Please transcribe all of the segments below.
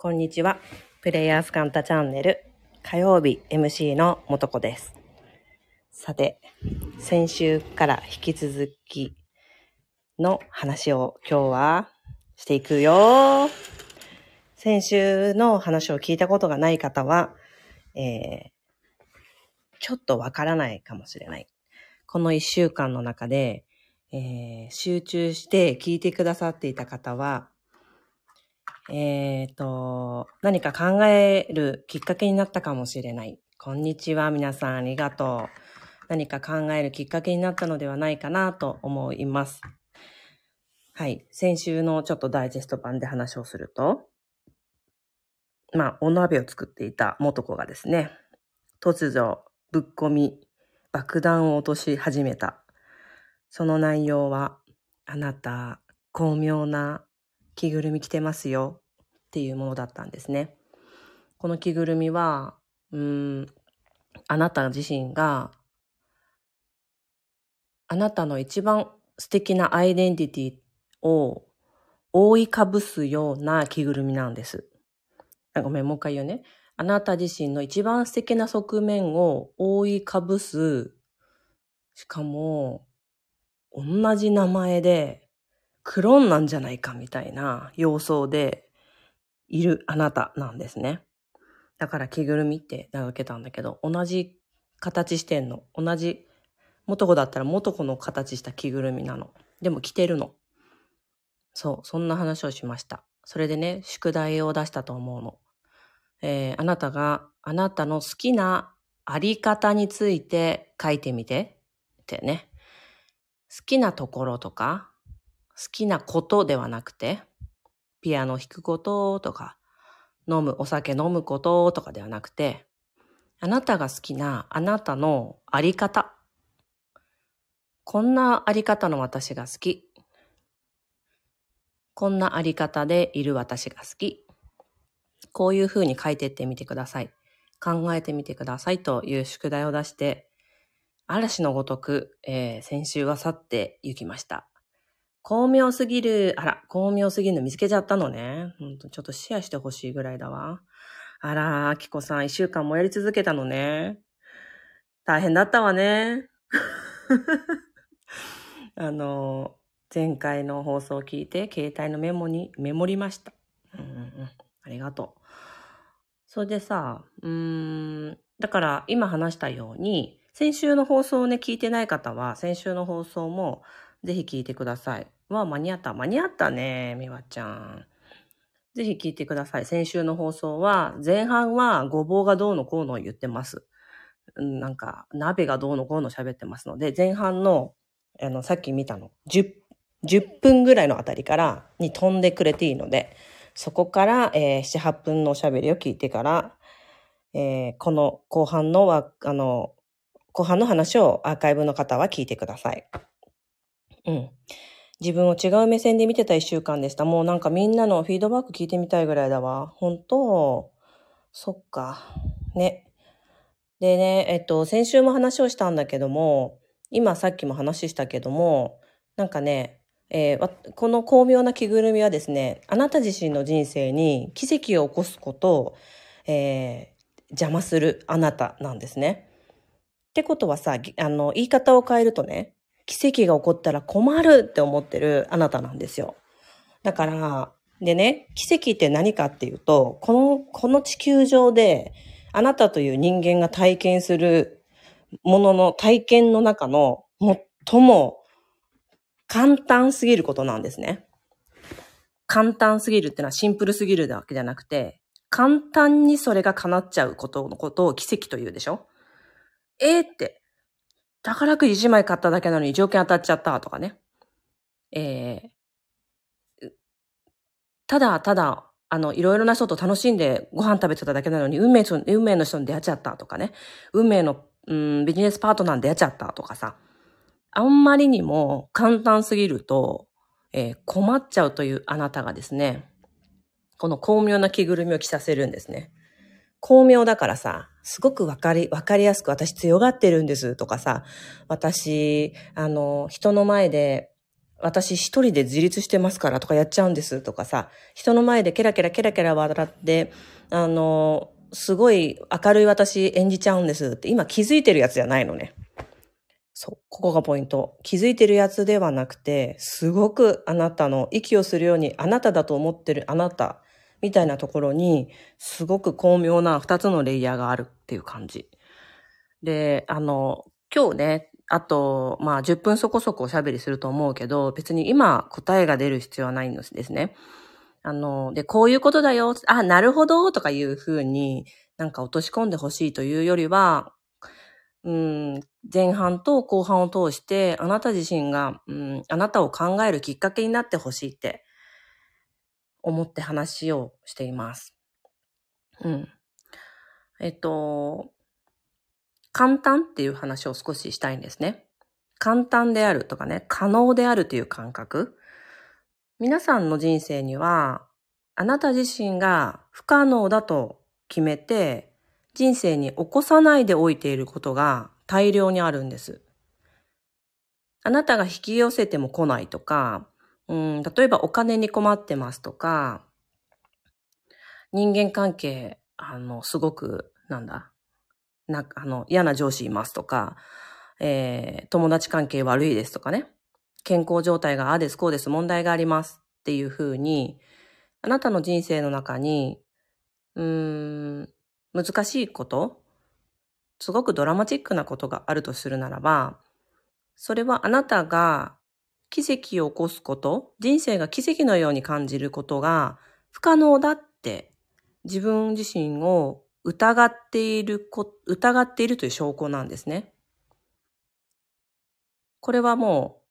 こんにちは。プレイヤースカンタチャンネル火曜日 MC のもとこです。さて、先週から引き続きの話を今日はしていくよ。先週の話を聞いたことがない方は、えー、ちょっとわからないかもしれない。この一週間の中で、えー、集中して聞いてくださっていた方は、えっ、と、何か考えるきっかけになったかもしれない。こんにちは、皆さんありがとう。何か考えるきっかけになったのではないかなと思います。はい。先週のちょっとダイジェスト版で話をすると、まあ、お鍋を作っていた元子がですね、突如、ぶっ込み、爆弾を落とし始めた。その内容は、あなた、巧妙な着ぐるみ着てますよっていうものだったんですね。この着ぐるみは、うん、あなた自身が、あなたの一番素敵なアイデンティティを覆いかぶすような着ぐるみなんです。あごめん、もう一回言うね。あなた自身の一番素敵な側面を覆いかぶす、しかも、同じ名前で、クローンなんじゃないかみたいな様相でいるあなたなんですね。だから着ぐるみって名付けたんだけど、同じ形してんの。同じ、元子だったら元子の形した着ぐるみなの。でも着てるの。そう、そんな話をしました。それでね、宿題を出したと思うの。えー、あなたがあなたの好きなあり方について書いてみてってね。好きなところとか、好きなことではなくて、ピアノ弾くこととか、飲む、お酒飲むこととかではなくて、あなたが好きなあなたのあり方。こんなあり方の私が好き。こんなあり方でいる私が好き。こういう風に書いてってみてください。考えてみてくださいという宿題を出して、嵐のごとく、えー先週は去って行きました。巧妙すぎる、あら、巧妙すぎるの見つけちゃったのね。ほんと、ちょっとシェアしてほしいぐらいだわ。あら、あきこさん、一週間もやり続けたのね。大変だったわね。あの、前回の放送を聞いて、携帯のメモにメモりました。うんうん。ありがとう。それでさ、うん、だから今話したように、先週の放送をね、聞いてない方は、先週の放送もぜひ聞いてください。わ、間に合った。間に合ったね、みわちゃん。ぜひ聞いてください。先週の放送は、前半はごぼうがどうのこうのを言ってます。なんか、鍋がどうのこうの喋ってますので、前半の、あの、さっき見たの、10、10分ぐらいのあたりからに飛んでくれていいので、そこから、えー7、8分のおしゃべりを聞いてから、えーこの後半のは、あの、後半の話をアーカイブの方は聞いてください。うん。自分を違う目線で見てた一週間でした。もうなんかみんなのフィードバック聞いてみたいぐらいだわ。本当そっか。ね。でね、えっと、先週も話をしたんだけども、今さっきも話したけども、なんかね、えーこの巧妙な着ぐるみはですね、あなた自身の人生に奇跡を起こすことを、えー邪魔するあなたなんですね。ってことはさ、あの、言い方を変えるとね、奇跡が起こったら困るって思ってるあなたなんですよ。だから、でね、奇跡って何かっていうと、この、この地球上で、あなたという人間が体験するものの体験の中の最も簡単すぎることなんですね。簡単すぎるってのはシンプルすぎるわけじゃなくて、簡単にそれが叶っちゃうことのことを奇跡と言うでしょ？えー、って、宝くじ1枚買っただけなのに条件当たっちゃったとかね。えー、ただただ、あの、いろいろな人と楽しんでご飯食べてただけなのに、運命運命の人に出会っちゃったとかね。運命の、うん、ビジネスパートナーに出会っちゃったとかさ。あんまりにも簡単すぎると、えー困っちゃうというあなたがですね、この巧妙な着ぐるみを着させるんですね。巧妙だからさ、すごくわかり、わかりやすく私強がってるんですとかさ、私、あの、人の前で、私一人で自立してますからとかやっちゃうんですとかさ、人の前でケラケラケラケラ笑って、あの、すごい明るい私演じちゃうんですって今気づいてるやつじゃないのね。そう、ここがポイント。気づいてるやつではなくて、すごくあなたの息をするようにあなただと思ってるあなたみたいなところに、すごく巧妙な二つのレイヤーがあるっていう感じ。で、あの、今日ね、あと、まあ、10分そこそこおしゃべりすると思うけど、別に今答えが出る必要はないんですね。あの、で、こういうことだよ、あ、なるほど、とかいうふうになんか落とし込んでほしいというよりは、うん、前半と後半を通して、あなた自身が、うん、あなたを考えるきっかけになってほしいって思って話をしています。うん。えっと、簡単っていう話を少ししたいんですね。簡単であるとかね、可能であるという感覚。皆さんの人生には、あなた自身が不可能だと決めて、人生に起こさないでおいていることが大量にあるんです。あなたが引き寄せても来ないとか、うん、例えばお金に困ってますとか、人間関係、あの、すごく、なんだ、な、あの、嫌な上司いますとか、えー、友達関係悪いですとかね。健康状態がああです、こうです、問題がありますっていうふうに、あなたの人生の中に、うーん、難しいこと、すごくドラマチックなことがあるとするならば、それはあなたが奇跡を起こすこと、人生が奇跡のように感じることが不可能だって自分自身を疑っているこ、疑っているという証拠なんですね。これはもう、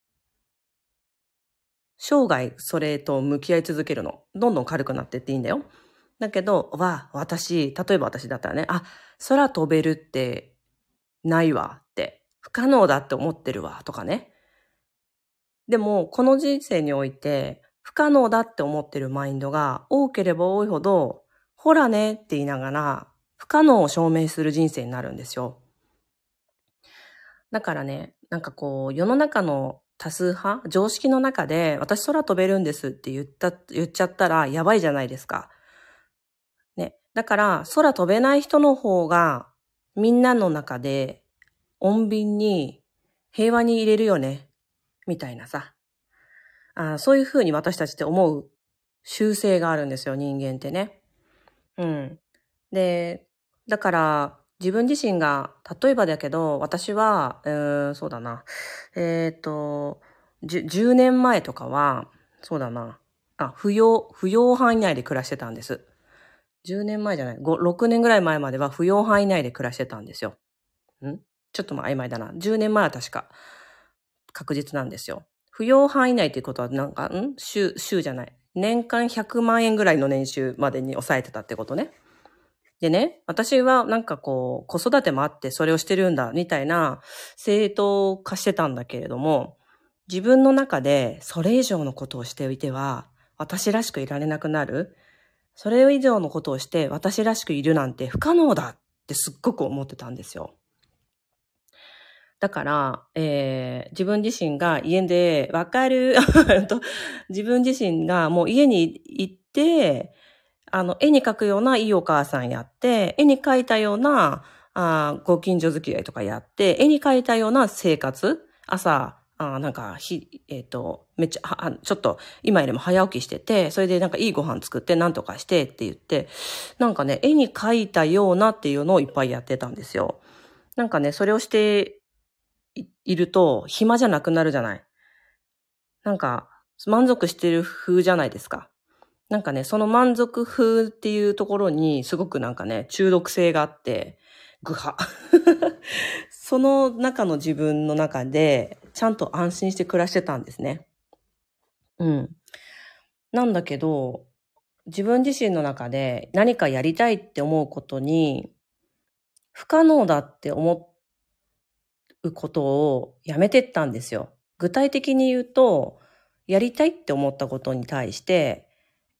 生涯それと向き合い続けるの。どんどん軽くなってっていいんだよ。だけど、わ、私、例えば私だったらね、あ、空飛べるってないわって、不可能だって思ってるわとかね。でも、この人生において、不可能だって思ってるマインドが多ければ多いほど、ほらねって言いながら、不可能を証明する人生になるんですよ。だからね、なんかこう、世の中の多数派、常識の中で、私空飛べるんですって言った、言っちゃったらやばいじゃないですか。ね。だから、空飛べない人の方が、みんなの中で、穏便に、平和に入れるよね。みたいなさ。あそういうふうに私たちって思う習性があるんですよ、人間ってね。うん。で、だから、自分自身が、例えばだけど、私は、えー、そうだな。えっ、ー、と、10年前とかは、そうだな。あ、扶養、扶養範囲内で暮らしてたんです。10年前じゃない、5、6年ぐらい前までは扶養範囲内で暮らしてたんですよ。ん？ちょっとまあ曖昧だな。10年前は確か確実なんですよ。扶養範囲内っていうことはなんか、ん？週、週じゃない。年間100万円ぐらいの年収までに抑えてたってことね。でね、私はなんかこう、子育てもあってそれをしてるんだ、みたいな正当化してたんだけれども、自分の中でそれ以上のことをしておいては、私らしくいられなくなる。それ以上のことをして私らしくいるなんて不可能だってすっごく思ってたんですよ。だから、えー、自分自身が家で、わかる？自分自身がもう家に行って、あの、絵に描くようないいお母さんやって、絵に描いたような、あご近所付き合いとかやって、絵に描いたような生活、朝、あなんか、ひ、えっ、ー、と、めっちゃ、ちょっと、今よりも早起きしてて、それでなんかいいご飯作ってなんとかしてって言って、なんかね、絵に描いたようなっていうのをいっぱいやってたんですよ。なんかね、それをしていると、暇じゃなくなるじゃない。なんか、満足してる風じゃないですか。なんかね、その満足風っていうところにすごくなんかね、中毒性があって、ぐは。その中の自分の中で、ちゃんと安心して暮らしてたんですね。うん。なんだけど、自分自身の中で何かやりたいって思うことに、不可能だって思っうことをやめてったんですよ。具体的に言うと、やりたいって思ったことに対して、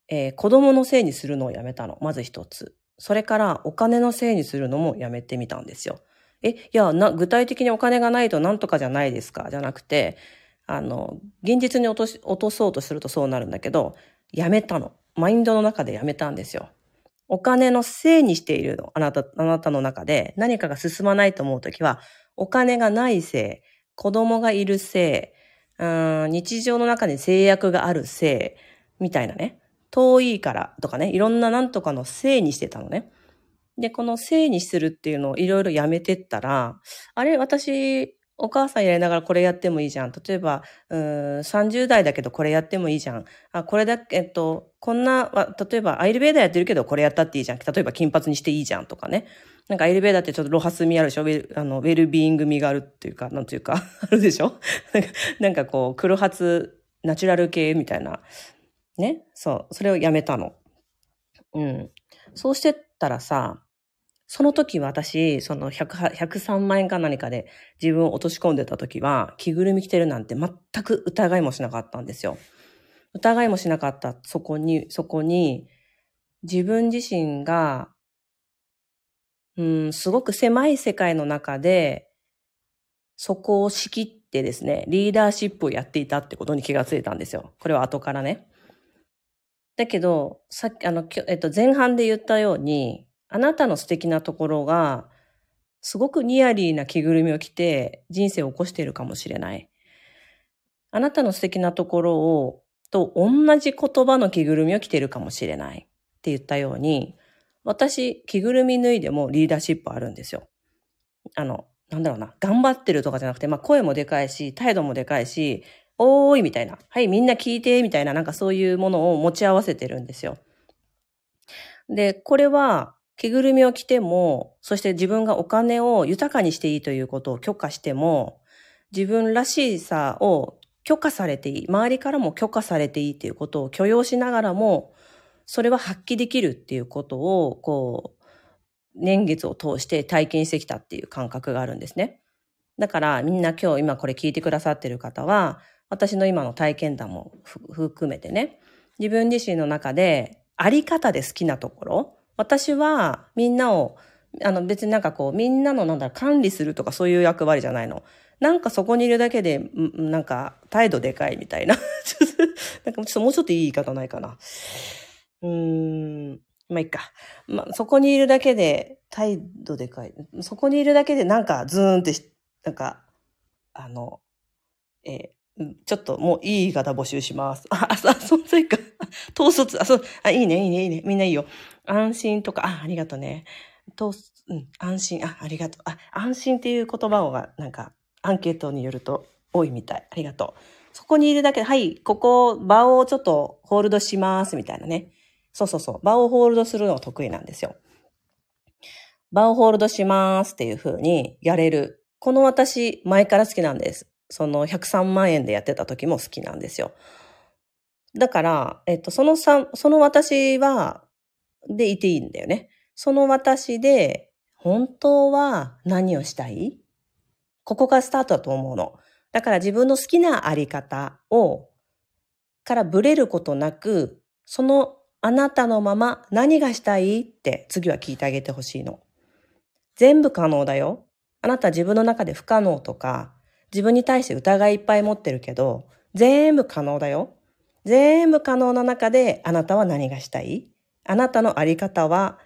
えー、子供のせいにするのをやめたの。まず一つ。それからお金のせいにするのもやめてみたんですよ。え、いや、な、具体的にお金がないとなんとかじゃないですかじゃなくて、あの、現実に落とし、落とそうとするとそうなるんだけど、やめたの。マインドの中でやめたんですよ。お金のせいにしているの。あなた、あなたの中で何かが進まないと思うときは、お金がないせい、子供がいるせい、うん日常の中に制約があるせい、みたいなね。遠いからとかね、いろんななんとかのせいにしてたのね。で、このせいにするっていうのをいろいろやめてったら、あれ、私、お母さんやりながらこれやってもいいじゃん。例えば、うん、30代だけどこれやってもいいじゃん。あ、これだけ、えっと、こんな、例えばアイルベーダーやってるけどこれやったっていいじゃん。例えば金髪にしていいじゃんとかね。なんかアイルベーダーってちょっとロハス味あるでしょ？ウェル、あの、ウェルビーイング味があるっていうか、なんていうか、あるでしょ？なんかこう、黒髪、ナチュラル系みたいな。ね？そう。それをやめたの。うん。そうしてたらさ、その時私、その100 103万円か何かで自分を落とし込んでた時は、着ぐるみ着てるなんて全く疑いもしなかったんですよ。疑いもしなかったそこに、そこに、自分自身が、うん、すごく狭い世界の中で、そこを仕切ってですね、リーダーシップをやっていたってことに気がついたんですよ。これは後からね。だけど、さっき、あの、えっと、前半で言ったように、あなたの素敵なところが、すごくニアリーな着ぐるみを着て人生を起こしているかもしれない。あなたの素敵なところを、と同じ言葉の着ぐるみを着ているかもしれないって言ったように、私、着ぐるみ脱いでもリーダーシップあるんですよ。あの、なんだろうな、頑張ってるとかじゃなくて、まあ声もでかいし、態度もでかいし、おーいみたいな、はい、みんな聞いてみたいな、なんかそういうものを持ち合わせてるんですよ。で、これは、着ぐるみを着ても、そして自分がお金を豊かにしていいということを許可しても、自分らしさを許可されていい、周りからも許可されていいということを許容しながらも、それは発揮できるっていうことを、こう、年月を通して体験してきたっていう感覚があるんですね。だからみんな今日今これ聞いてくださってる方は、私の今の体験談も含めてね、自分自身の中であり方で好きなところ、私はみんなを、あの別になんかこう、みんなのなんだろ管理するとかそういう役割じゃないの。なんかそこにいるだけで、なんか態度でかいみたいな。なんかちょっともうちょっといい言い方ないかな。うーん。まあいいか。まあそこにいるだけで態度でかい。そこにいるだけでなんかズーンってなんか、あの、えー、ちょっともういい言い方募集します。あ、あ、存在か。統率、あ、そう、あ、いいね、いいね、いいね。みんないいよ。安心とか、あ、ありがとうね。と、うん、安心、あ、ありがとう。あ、安心っていう言葉が、なんか、アンケートによると多いみたい。ありがとう。そこにいるだけで、はい、ここ、場をちょっとホールドします、みたいなね。そうそうそう。場をホールドするのが得意なんですよ。場をホールドしますっていう風にやれる。この私、前から好きなんです。その103万円でやってた時も好きなんですよ。だから、えっと、そのさ、その私は、でいていいんだよね。その私で、本当は何をしたい？ここがスタートだと思うの。だから自分の好きなあり方を、からブレることなく、そのあなたのまま何がしたい？って次は聞いてあげてほしいの。全部可能だよ。あなた自分の中で不可能とか、自分に対して疑いいっぱい持ってるけど、全部可能だよ。全部可能な中であなたは何がしたい？あなたのあり方は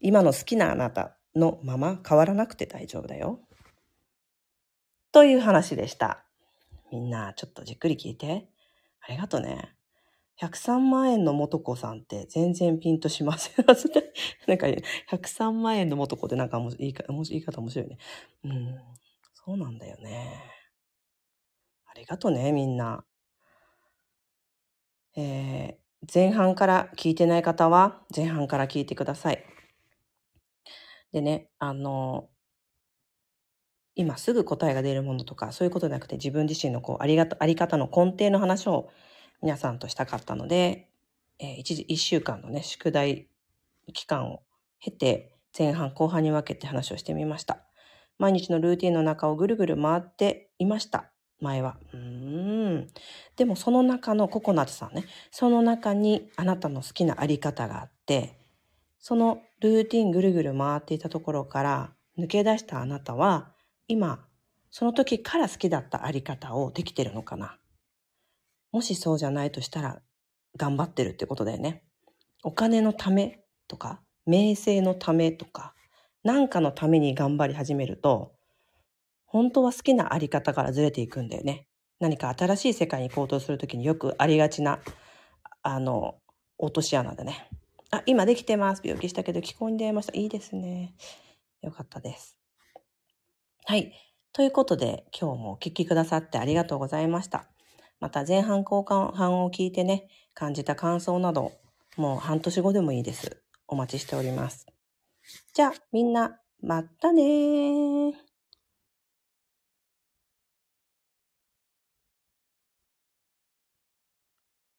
今の好きなあなたのまま変わらなくて大丈夫だよ。という話でした。みんなちょっとじっくり聞いて。ありがとね。103万円の元子さんって全然ピンとしません。なんか、103万円の元子ってなんか言い言い方面白いね。うん。そうなんだよね。ありがとね、みんな。えー、前半から聞いてない方は前半から聞いてください。でね、あの、今すぐ答えが出るものとかそういうことじゃなくて自分自身のこうありがあり方の根底の話を皆さんとしたかったので、えー、一時一週間のね、宿題期間を経て前半後半に分けて話をしてみました。毎日のルーティンの中をぐるぐる回っていました。前は。うーん。でもその中のココナッツさんね、その中にあなたの好きなあり方があって、そのルーティンぐるぐる回っていたところから抜け出したあなたは、今、その時から好きだったあり方をできてるのかなもしそうじゃないとしたら、頑張ってるってことだよね。お金のためとか、名声のためとか、何かのために頑張り始めると、本当は好きなあり方からずれていくんだよね。何か新しい世界に行動するときによくありがちな、あの、落とし穴でね。あ、今できてます。病気したけど聞こえに出会いました。いいですね。よかったです。はい。ということで、今日もお聞きくださってありがとうございました。また前半後半を聞いてね、感じた感想など、もう半年後でもいいです。お待ちしております。じゃあ、みんな、またねー。